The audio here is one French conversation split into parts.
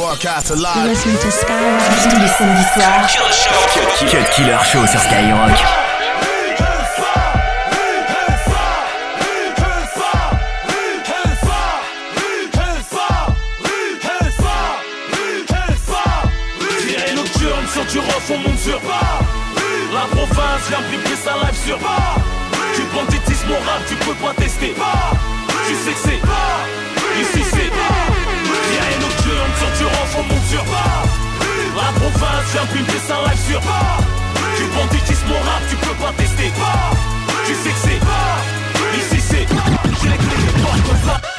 broadcast live. Listen to Skyrock tous les samedis soirs. Cut Killer Show sur Skyrock. Virée nocturne sur du rough, on monte sur pas La province vient piquer sa live sur pas Tu banditisme mon rap, tu peux pas tester pas Tu sais que c'est pas Ici c'est pas nocturne sur du rough, on monte sur pas. La province vient piquer sa live sur pas. Tu banditisme mon rap, tu peux pas tester Tu sais que c'est pas. Ici c'est J'ai les clés, je porte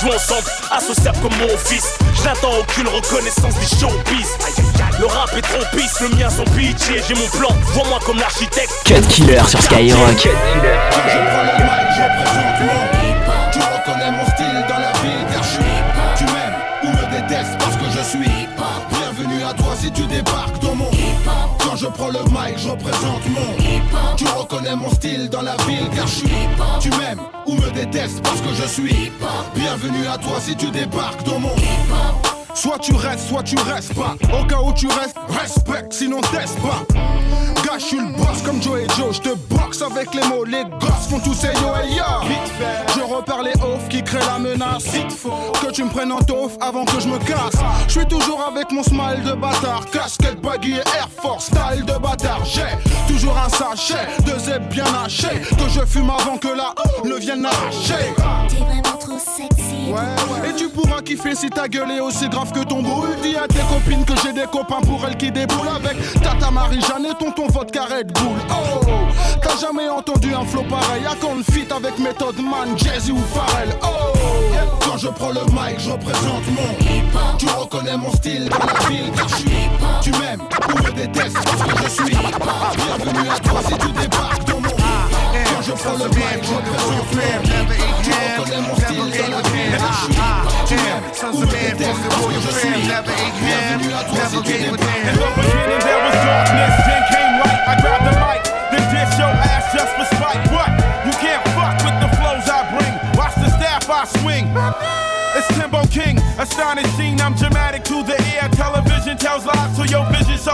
Je joue ensemble, associable comme mon fils. Je n'attends aucune reconnaissance des showbiz. Le rap est trop pisse, le mien son pitié J'ai mon plan, vois-moi comme l'architecte. Cut Killer sur Skyrock. Je prends prends le mic, je représente mon hip-hop. Tu reconnais mon style dans la ville car je suis. Tu m'aimes ou me détestes parce que je suis hip-hop. Bienvenue à toi si tu débarques dans mon hip-hop. Soit tu restes, soit tu restes pas. Au cas où tu restes, respecte, sinon teste pas. Gars, je suis le boss comme Joe et Joe. Je te boxe avec les mots, les gosses font tous ces yo et yo. Je repars les offs qui créent la menace. Que tu me prennes en taufe avant que je me casse. Je suis toujours avec mon smile de bâtard. Casquette, baggy et Air Force, style de bâtard. J'ai toujours un sachet de zeb bien haché. Que je fume avant que la ne vienne arracher. Et tu pourras kiffer si ta gueule est aussi grave que ton boule. Dis à tes copines que j'ai des copains pour elles qui déboulent avec Tata Marie-Jeanne et tonton vodka Red Bull. Oh, t'as jamais entendu un flow pareil? À quand fit avec Method Man, Jay-Z ou Pharrell? Oh, quand je prends le mic, je représente mon hip-hop. Tu reconnais mon style dans la ville car je suis. Tu m'aimes ou me détestes parce que je suis. Bienvenue à toi si tu débarques dans mon hip-hop. Quand je prends le mic, je représente mon hip-hop. Tu reconnais mon style dans la ville car je suis hip-hop. Tu m'aimes ou me détestes parce que je suis hip-hop. Bienvenue à toi si tu débarques. In the beginning there was darkness, then came light. I grabbed the mic, then dish your ass just for spite. What? You can't fuck with the flows I bring. Watch the staff I swing. It's Timbo King, astonishing. I'm dramatic to the ear. Television tells lies to your vision, so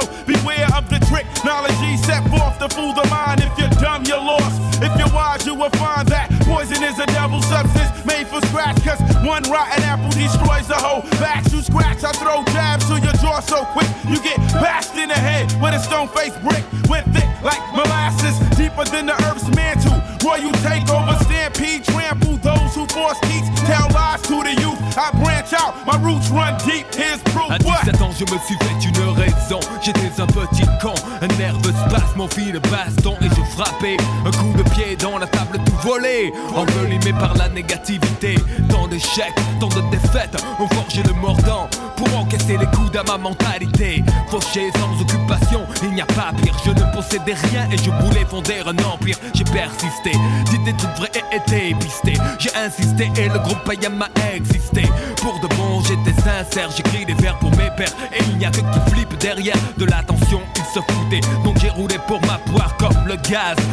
one rotten apple destroys the whole batch. You scratch, I throw jabs to your jaw so quick. You get bashed in the head with a stone faced brick. Went thick like molasses, deeper than the earth's mantle. Royal takeover, stampede, trample those who force teach. Tell lies to the youth. I branch out, my roots run deep. Here's proof. À What? 17 ans, je me suis fait une raison. J'étais un petit con, un nerveux spasme, mon fil de baston et Un coup de pied dans la table, tout volé. Envelimé par la négativité. Tant d'échecs, tant de défaites ont forgé le mordant pour encaisser les coups à ma mentalité. Fauché sans occupation, il n'y a pas pire. Je ne possédais rien et je voulais fonder un empire. J'ai persisté, d'idées toutes vraies et été pisté. J'ai insisté et le groupe païen m'a existé. Pour de bon, j'étais sincère, j'écris des vers pour mes pères. Et il n'y a que qui flippe derrière de l'attention, ils se foutaient. Donc j'ai roulé pour ma poire comme le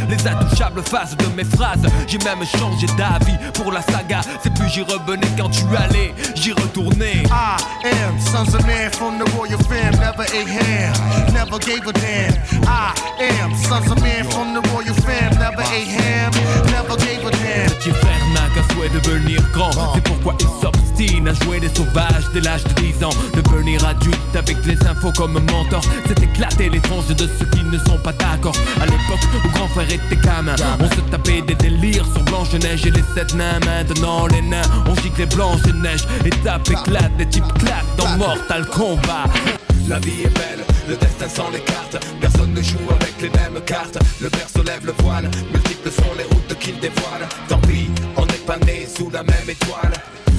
Les intouchables faces de mes phrases. J'ai même changé d'avis pour la saga. C'est plus j'y revenais quand tu allais, j'y retournais. I am sons of man from the royal fam, never ate ham, never gave a damn. I am sons of man from the royal fam, never ate ham, never gave a damn. Petit frère n'a qu'un souhait de devenir grand C'est pourquoi il s'obstine à jouer les sauvages dès l'âge de 10 ans Devenir adulte avec les infos comme mentor C'est éclater les tranches de ceux qui ne sont pas d'accord À l'époque où grand frère était gamin On se tapait des délires sur Blanche-Neige et les sept nains Maintenant les nains on gicle les Blanche-Neige Et tape éclate, les types claquent dans Mortal Kombat La vie est belle, le destin sans les cartes. Personne ne joue avec les mêmes cartes. Le père se lève le voile, multiples sont les routes qu'il dévoile. Tant pis, on n'est pas né sous la même étoile.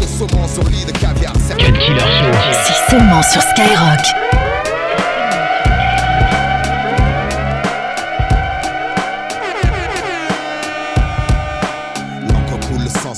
de saumon sur lit de caviar. Cut Killer Show. C'est seulement sur Skyrock.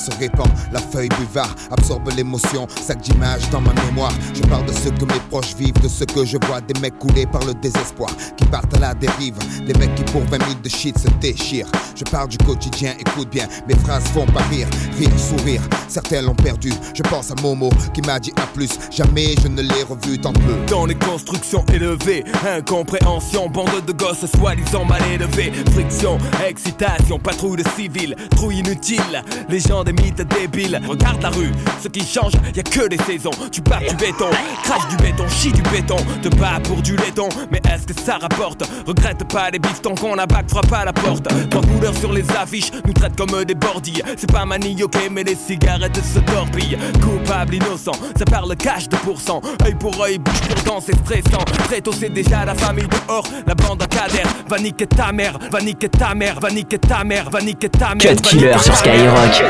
se répand, feuille buvard absorbe l'émotion, sac d'images dans ma mémoire. Je parle de ce que mes proches vivent, de ce que je vois, des mecs coulés par le désespoir, qui partent à la dérive, des mecs qui pour 20 000 de shit se déchirent. Je parle du quotidien, écoute bien, mes phrases font pas rire, rire, sourire. Certains l'ont perdu, je pense à Momo qui m'a dit à plus, jamais je ne l'ai revu tant peu. Dans les constructions élevées, incompréhension, bande de gosses soi-disant mal élevés, friction, excitation, patrouille de civils, trou inutile, les gens des mythes débiles. Regarde la rue, ce qui change, y a que des saisons. Tu bats du béton, crache du béton, chie du béton. Te bats pour du laiton, mais est-ce que ça rapporte? Regrette pas les bifetons qu'on abac, frappe à la porte. Trois couleurs sur les affiches nous traitent comme des bordilles. C'est pas manioqué, mais les cigarettes se torpillent. Coupable, innocent, ça parle cash de pourcent. Œil pour œil, bouche pour dent, c'est stressant. Très tôt, c'est déjà la famille dehors. La bande à cadère, va niquer ta mère, va niquer ta mère, va niquer ta mère, va niquer ta mère. Cut Killer sur Skyrock.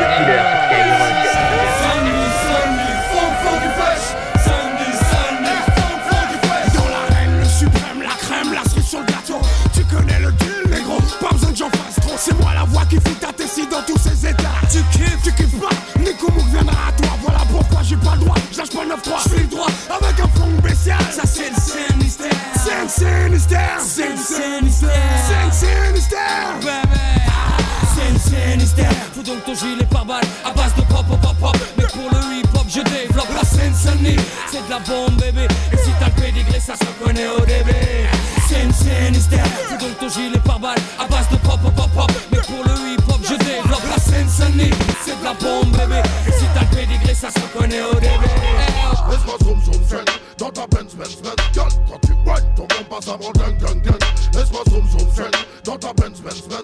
Ta Benz Benz Benz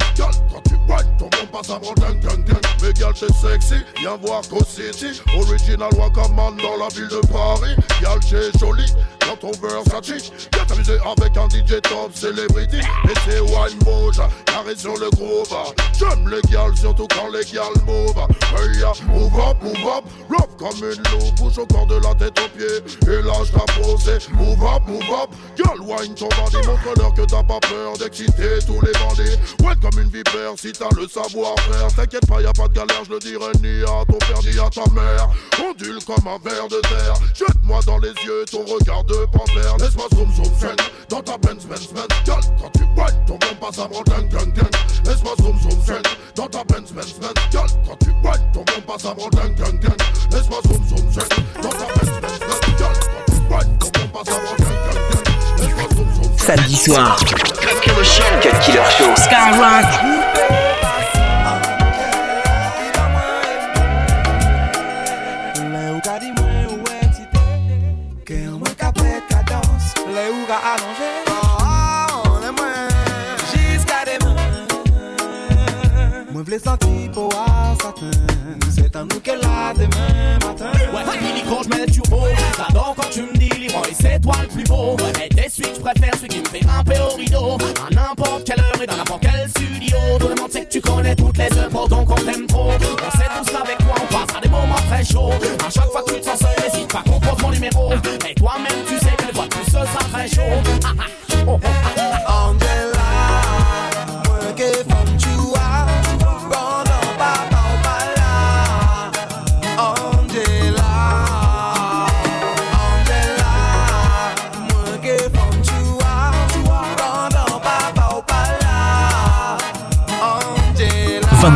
quand tu whine Ton bon passe avant gang gang gang. Mais gal t'es sexy Viens voir Co City. Original Wakaman dans la ville de Paris. Gal t'es jolie dans ton Versace Viens t'amuser avec un DJ top celebrity. Et c'est wine moja Carré sur le groove J'aime les gals surtout quand les gals move Hey ya move up move up. Rough comme une loupe Bouge au corps de la tête aux pieds. Et lâche ta posée Move up move up. Girl wine ton bandit Montre-leur que t'as pas peur d'exciter tous les bandits Ouais comme une vipère si t'as le savoir-faire. T'inquiète pas y'a pas de galère Je le dirai ni à ton père ni à ta mère. Ondule comme un ver de terre. Jette-moi dans les yeux ton regard de panthère. Laisse-moi zoom zoom zen Dans ta Benz Benz Benz. Girl quand tu whine ton bon passe avant gang gang gang Laisse-moi zoom zoom zen Dans ta Benz Benz Benz. Girl quand tu whine ton bon passe avant gang gang gang Laisse-moi zoom zoom zen Dans ta Benz Benz Benz. Girl quand tu whine ton bon passe avant gang gang gang Samedi soir. Killer Show. Cut Killer. Skyrock. Toutes les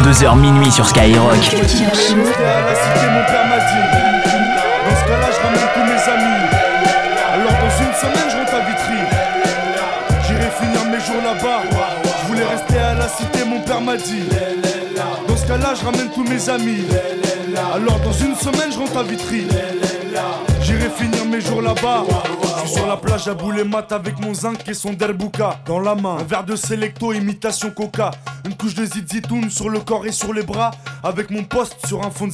22h minuit sur Skyrock. J'étais à la cité, mon père m'a dit. Dans ce cas-là, je ramène tous mes amis. Alors dans une semaine, je rentre à Vitry. J'irai finir mes jours là-bas. Je voulais rester à la cité, mon père m'a dit. Dans ce cas-là, je ramène tous mes amis. Alors dans une semaine je rentre à Vitry J'irai finir mes jours là-bas. Je suis sur la plage à bouler mat avec mon zinc et son derbouka Dans la main, un verre de Selecto imitation coca. Une couche de zizitoun sur le corps et sur les bras. Avec mon poste sur un fond de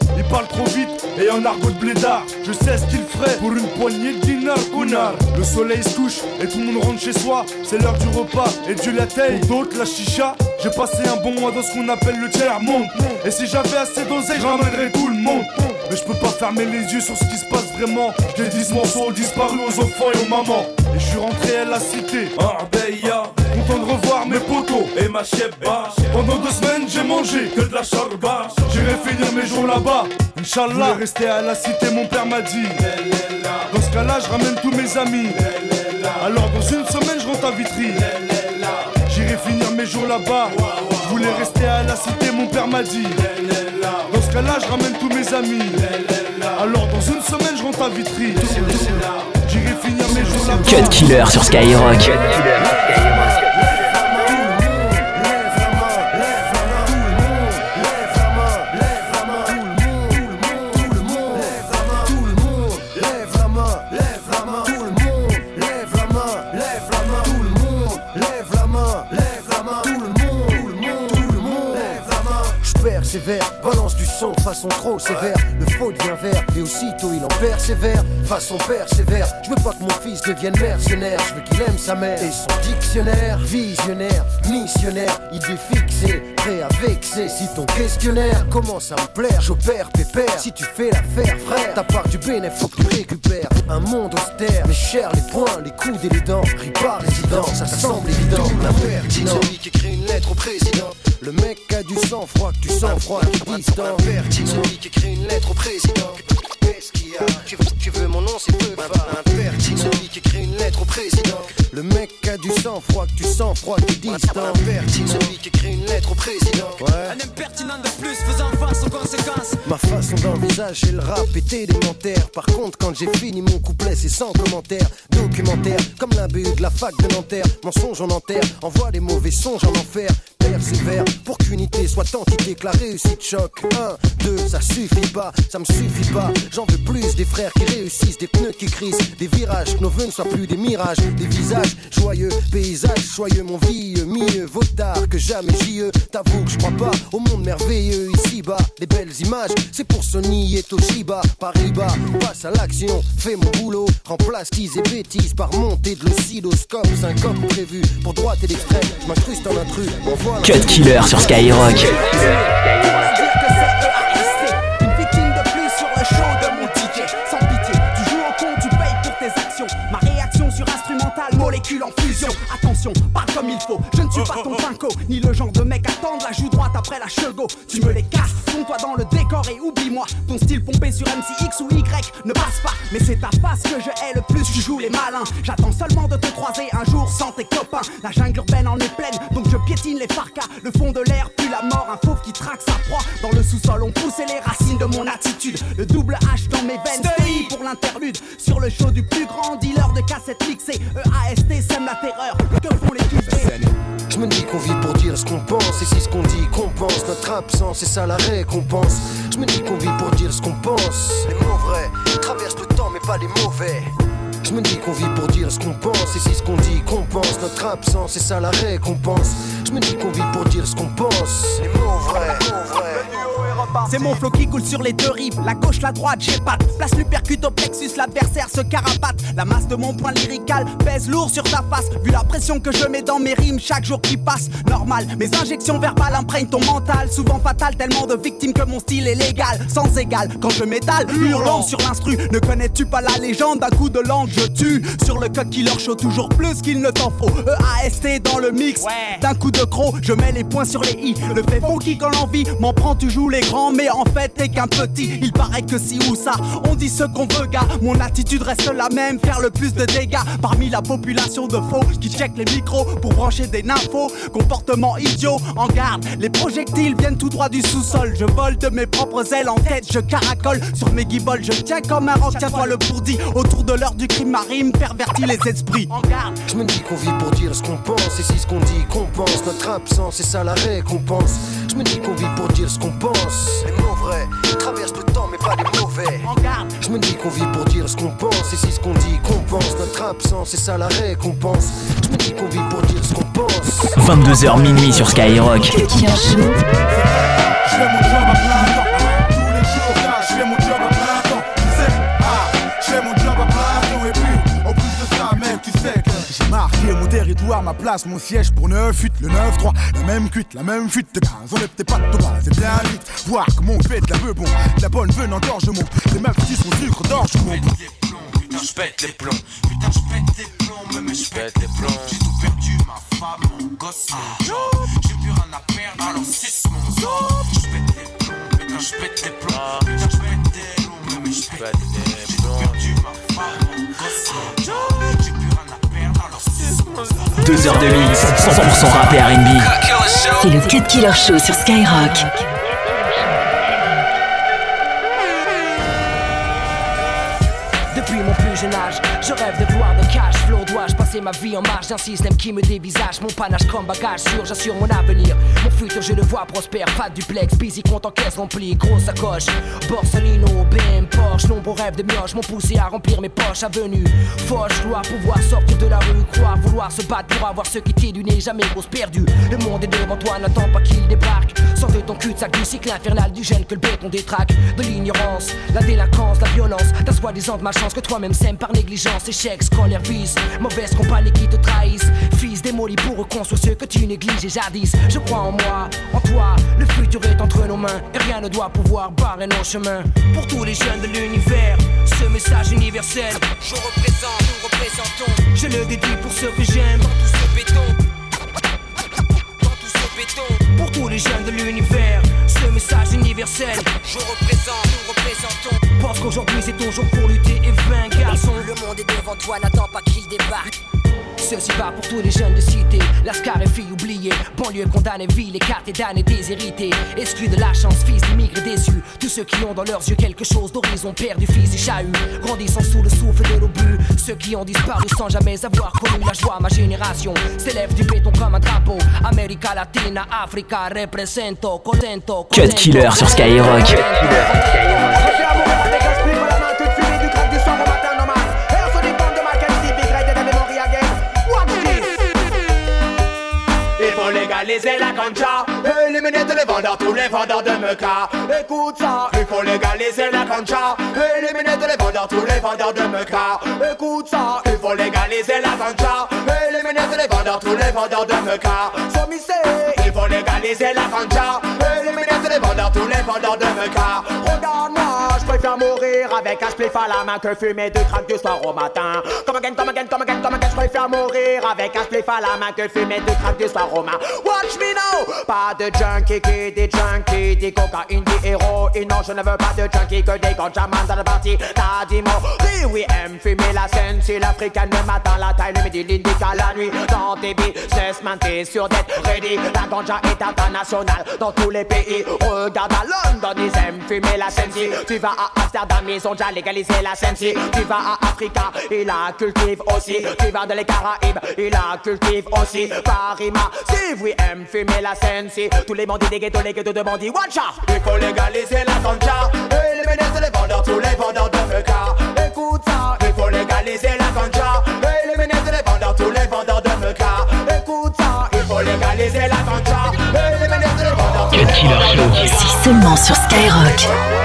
parle trop vite et en argot de blédard. Je sais ce qu'il ferait pour une poignée de dinars. Le soleil se couche et tout le monde rentre chez soi. C'est l'heure du repas et Dieu la d'autres, la chicha. J'ai passé un bon mois dans ce qu'on appelle le tiers-monde. Et si j'avais assez d'oseille, je tout le monde. Mais je peux pas fermer les yeux sur ce qui se passe vraiment. J'ai 10 morceaux disparus aux enfants et aux mamans. Et je suis rentré à la cité, Arbeya. Content de revoir mes potos et ma chebba. Pendant deux semaines, j'ai mangé que de la charba. J'irai finir mes jours là-bas. Inch'Allah, rester à la cité, mon père m'a dit. Dans ce cas-là, je ramène tous mes amis. Alors, dans une semaine, je rentre à Vitry. J'irai finir mes jours là-bas. Je voulais rester à la cité, mon père m'a dit. Dans ce cas-là, je ramène tous mes amis. Alors, dans une semaine, je rentre à Vitry. J'irai finir mes jours là-bas. Cut Killer sur Skyrock. balance du son façon trop sévère. Le faux devient vert et aussitôt il en persévère. Façon persévère, je veux pas que mon fils devienne mercenaire. Je veux qu'il aime sa mère et son dictionnaire. Visionnaire, missionnaire, idée fixée, prêt à. Si ton questionnaire commence à me plaire, j'opère pépère. Si tu fais l'affaire, frère, ta part du bénéfice, faut que tu récupères. Un monde austère, mes chers, les poings, les coudes et les dents. Pris par résident, ça semble évident. La celui qui écrit une lettre au président. Le mec a du sang froid, que tu sens froid, tu distant. Celui qui écrit une lettre au président. Qu'est-ce qu'il y a tu veux, tu veux mon nom, c'est peu Un celui qui écrit une lettre au président. Le mec a du sang froid, que tu sens froid, tu distant. Celui qui écrit une lettre au président. Ouais. Un impertinent de plus, faisant face aux conséquences. Ma façon d'envisager le rap est élémentaire. Par contre, quand j'ai fini mon couplet, c'est sans commentaire. Documentaire, comme l'imbu de la fac de Nanterre. Mensonge en enterre, envoie des mauvais songes en enfer persévère pour qu'unité soit entité, que la réussite choque. 1, 2, ça suffit pas, ça me suffit pas. J'en veux plus des frères qui réussissent, des pneus qui crissent, des virages, que nos vœux ne soient plus des mirages, des visages joyeux, paysages joyeux, mon vieux, mieux vaut tard que jamais j'y T'avoue que je crois pas au monde merveilleux ici-bas. Les belles images, c'est pour Sony et Toshiba. Paris-Bas, passe à l'action, fais mon boulot, remplace tease et bêtises par montée de l'oscilloscope. comme prévu pour droite et l'extrême, je m'incruste en intrus, Cut Killer sur Skyrock. Une victime de plus sur le show de mon ticket. Sans pitié, tu joues en fusion. Attention, pas comme il faut. Je ne suis pas ton pinko, ni le genre de mec à tendre la joue droite après la chego. Tu me les casses, fonds-toi dans le décor et oublie-moi. Ton style pompé sur MCX ou Y ne passe pas. Mais c'est ta face que je hais le plus, tu joues les malins. J'attends seulement de te croiser un jour sans tes copains. La jungle urbaine en est pleine, piétine les farcas. Le fond de l'air pue la mort, un fauve qui traque sa proie. Dans le sous-sol, on poussait les racines de mon attitude. Le double H dans mes veines, Stay pour l'interlude. Sur le show du plus grand dealer de cassettes mixées. EAST sème la terreur. Que font les Je me dis qu'on vit pour dire ce qu'on pense, et si ce qu'on dit qu'on pense, notre absence, c'est ça la récompense. Je me dis qu'on vit pour dire ce qu'on pense. Les mots vrais traversent le temps, mais pas les mauvais. Je me dis qu'on vit pour dire ce qu'on pense, et si ce qu'on dit qu'on pense, notre absence, c'est ça la récompense. Je me dis qu'on vit pour dire ce qu'on pense. Les mots vrais, mots vrais. C'est mon flow qui coule sur les deux rives, la gauche, la droite, j'ai patte. Place l'upercute au plexus, l'adversaire se carapate. La masse de mon point lyrical pèse lourd sur ta face. Vu la pression que je mets dans mes rimes chaque jour qui passe, normal. Mes injections verbales imprègnent ton mental, souvent fatal, tellement de victimes que mon style est légal, sans égal. Quand je m'étale, hurlant sur l'instru, ne connais-tu pas la légende? D'un coup de langue, je tue. Sur le code qui leur show toujours plus qu'il ne t'en faut. EAST dans le mix, d'un coup de croc, je mets les points sur les i. Le fait qui quand l'envie m'en prend, tu joues les grands, mais en fait t'es qu'un petit. Il paraît que si ou ça, on dit ce qu'on veut, gars. Mon attitude reste la même, faire le plus de dégâts parmi la population de faux qui check les micros pour brancher des nymphos. Comportement idiot, en garde, les projectiles viennent tout droit du sous-sol. Je vole de mes propres ailes en tête, je caracole sur mes guibolles, je tiens comme un roc, tiens-toi le pourdi. Autour de l'heure du crime marine, pervertit les esprits. En garde. Je me dis qu'on vit pour dire ce qu'on pense, et si ce qu'on dit compense notre absence, c'est ça la récompense. Je me dis qu'on vit pour dire ce qu'on pense. Les mots vrais traversent le temps, mais pas les mauvais. En garde. Je me dis qu'on vit pour dire ce qu'on pense, et si ce qu'on dit compense notre absence, c'est ça la récompense. Je me dis qu'on vit pour dire ce qu'on pense. 22h minuit sur Skyrock. Je territoire, ma place, mon siège pour 9 8 le 9-3. La même cuite, la même fuite de gaz. On peut-être pas de bas, c'est bien vite. Voir comment on fait la peu bon. La bonne veine engorgement. Les meufs qui sont sucre d'orge, mon Putain, je pète les plombs. Putain, je pète les plombs, mais je pète les plombs. J'ai tout perdu, ma femme, mon gosse. J'ai plus rien à perdre, alors suce mon sort. Je pète les plombs, putain, je pète les plombs. 2 heures de mix, 100% rap et R&B. C'est le Cut Killer Show sur Skyrock. Passer ma vie en marge d'un système qui me dévisage Mon panache comme bagage sûr, j'assure mon avenir. Mon futur, je le vois prospère. Pas de duplex, busy, compte en caisse remplie, grosse sacoche. Borsalino, BM, Porsche, nombreux rêves de mioche m'ont poussé à remplir mes poches. Avenue, Foch, dois pouvoir sortir de la rue, croire, vouloir se battre pour avoir ce qui t'est du nez, jamais grosse perdue. Le monde est devant toi, n'attends pas qu'il débarque. Sors de ton cul-de-sac du cycle infernal du gène que le béton détraque. De l'ignorance, la délinquance, la violence. Ta soi-disant de malchance que toi-même sème par négligence. Échec, scolaire, vice, mauvaise compagnie qui te trahissent. Fils démoli pour reconstruire ce que tu négligeais jadis. Je crois en moi, en toi. Le futur est entre nos mains et rien ne doit pouvoir barrer nos chemins. Pour tous les jeunes de l'univers, ce message universel. Je représente, nous représentons. Je le dédie pour ceux que j'aime. Dans ce béton. Pour tous les jeunes de l'univers, ce message universel. Je représente, nous représentons. Pense qu'aujourd'hui c'est ton jour pour lutter et vaincre, garçon. Le monde est devant toi, n'attends pas qu'il débarque. Ceci va pour tous les jeunes de cité, lascar et filles oubliées, banlieue condamnée, ville, écartée, damnée, déshérités, exclus de la chance, fils d'immigrés déçus, tous ceux qui ont dans leurs yeux quelque chose d'horizon, perdu, fils et chahut, grandissant sous le souffle de l'obus, ceux qui ont disparu sans jamais avoir connu la joie, ma génération. S'élève du béton comme un drapeau, América Latina, Africa, represento, contento, Cut Killer sur Skyrock. La ganja Éliminer tous les vendeurs, tous les vendeurs de meca. Écoute ça Il faut légaliser la ganja. Éliminer tous les vendeurs, tous les vendeurs de meca. Écoute ça Il faut légaliser la ganja. Éliminer tous les vendeurs, tous les vendeurs de meca faut légaliser la ganja. Éliminer les vendeurs, tous les vendeurs de meca Regarde-moi, je préfère mourir avec un spliff à la main que fumer deux crack du soir au matin. Come again, come again, come again, come again Je préfère mourir avec un spliff à la main que fumer deux crack du soir au matin. Watch me now! Pas de junkie qui dit junkie Dit cocaïne, dit héroïne Non, je ne veux pas de junkie Que des ganjamans dans le parti T'as dit mon oui, oui, aime fumer la scène Si l'africaine le matin, la taille, le midi, l'indica la nuit. Dans tes business, man, t'es sûr d'être ready. La ganja est internationale dans tous les pays. Regarde à London, ils aiment fumer la scène. Si tu vas à Amsterdam, ils ont déjà légalisé la scène. Si tu vas à Africa, ils la cultivent aussi. Tu vas dans les Caraïbes, ils la cultivent aussi. Paris, ma si vous aimez fumer la scène. Si tous les bandits des ghettos, les ghettos de bandits shot Il faut légaliser la ganja. Éliminer les vendeurs, tous les vendeurs de meca Écoute ça Il faut légaliser la ganja. Éliminer les vendeurs, tous les vendeurs de meca Écoute ça Il faut légaliser la ganja. Éliminer les vendeurs, tous les vendeurs de Show. Si seulement sur Skyrock.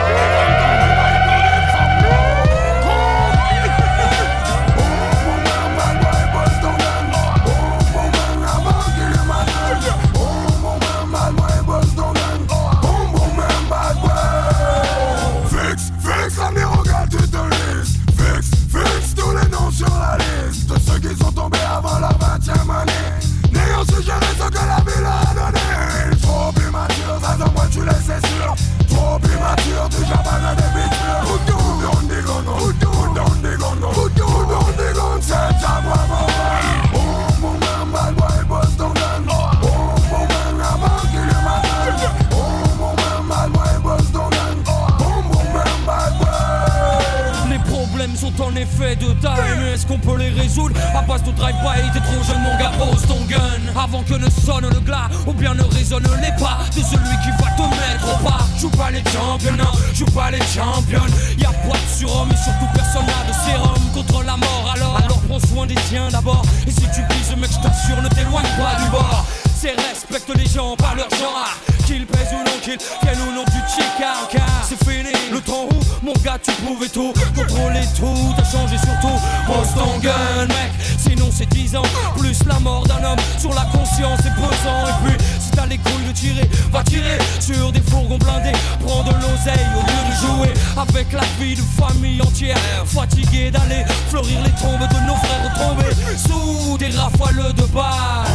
Tout, t'as changé surtout. Pose ton gun mec, sinon c'est 10 ans. Plus la mort d'un homme sur la conscience est pesant. Et puis si t'as les couilles de tirer, va tirer Sur des fourgons blindés, prends de l'oseille au lieu de jouer Avec la vie de famille entière. Fatigué d'aller fleurir les tombes de nos frères tombés Sous des rafales de balles.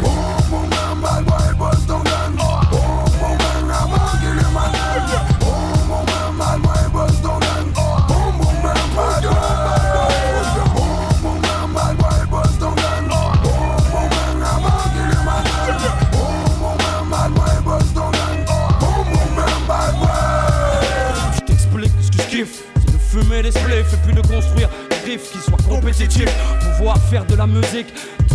Je construire des riffs qui soient compétitifs. Pouvoir faire de la musique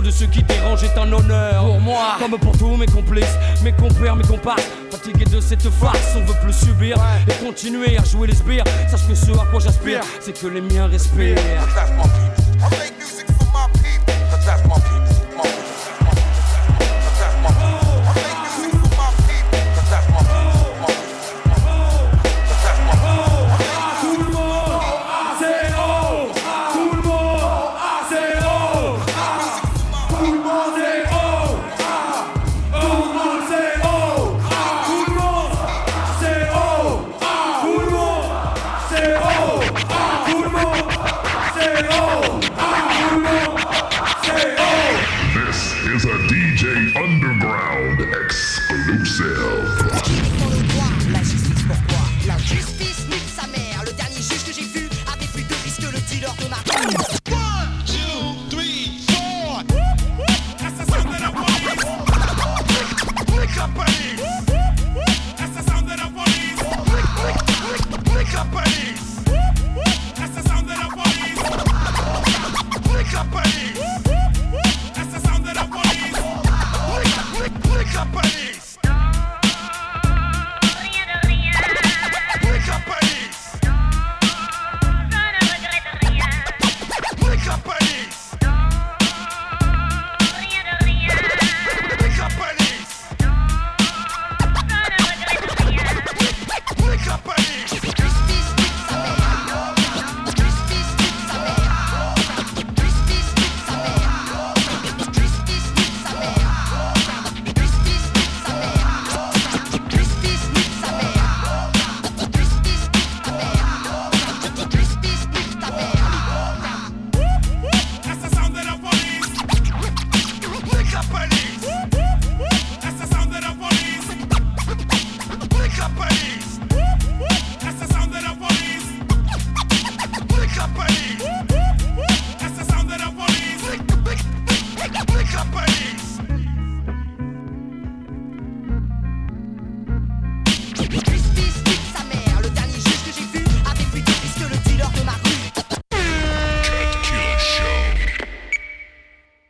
de ceux qui dérangent est un honneur. Pour moi, comme pour tous mes complices, mes compères, mes comparses. Fatigué de cette farce, on veut plus subir et continuer à jouer les sbires. Sache que ce à quoi j'aspire, c'est que les miens respirent.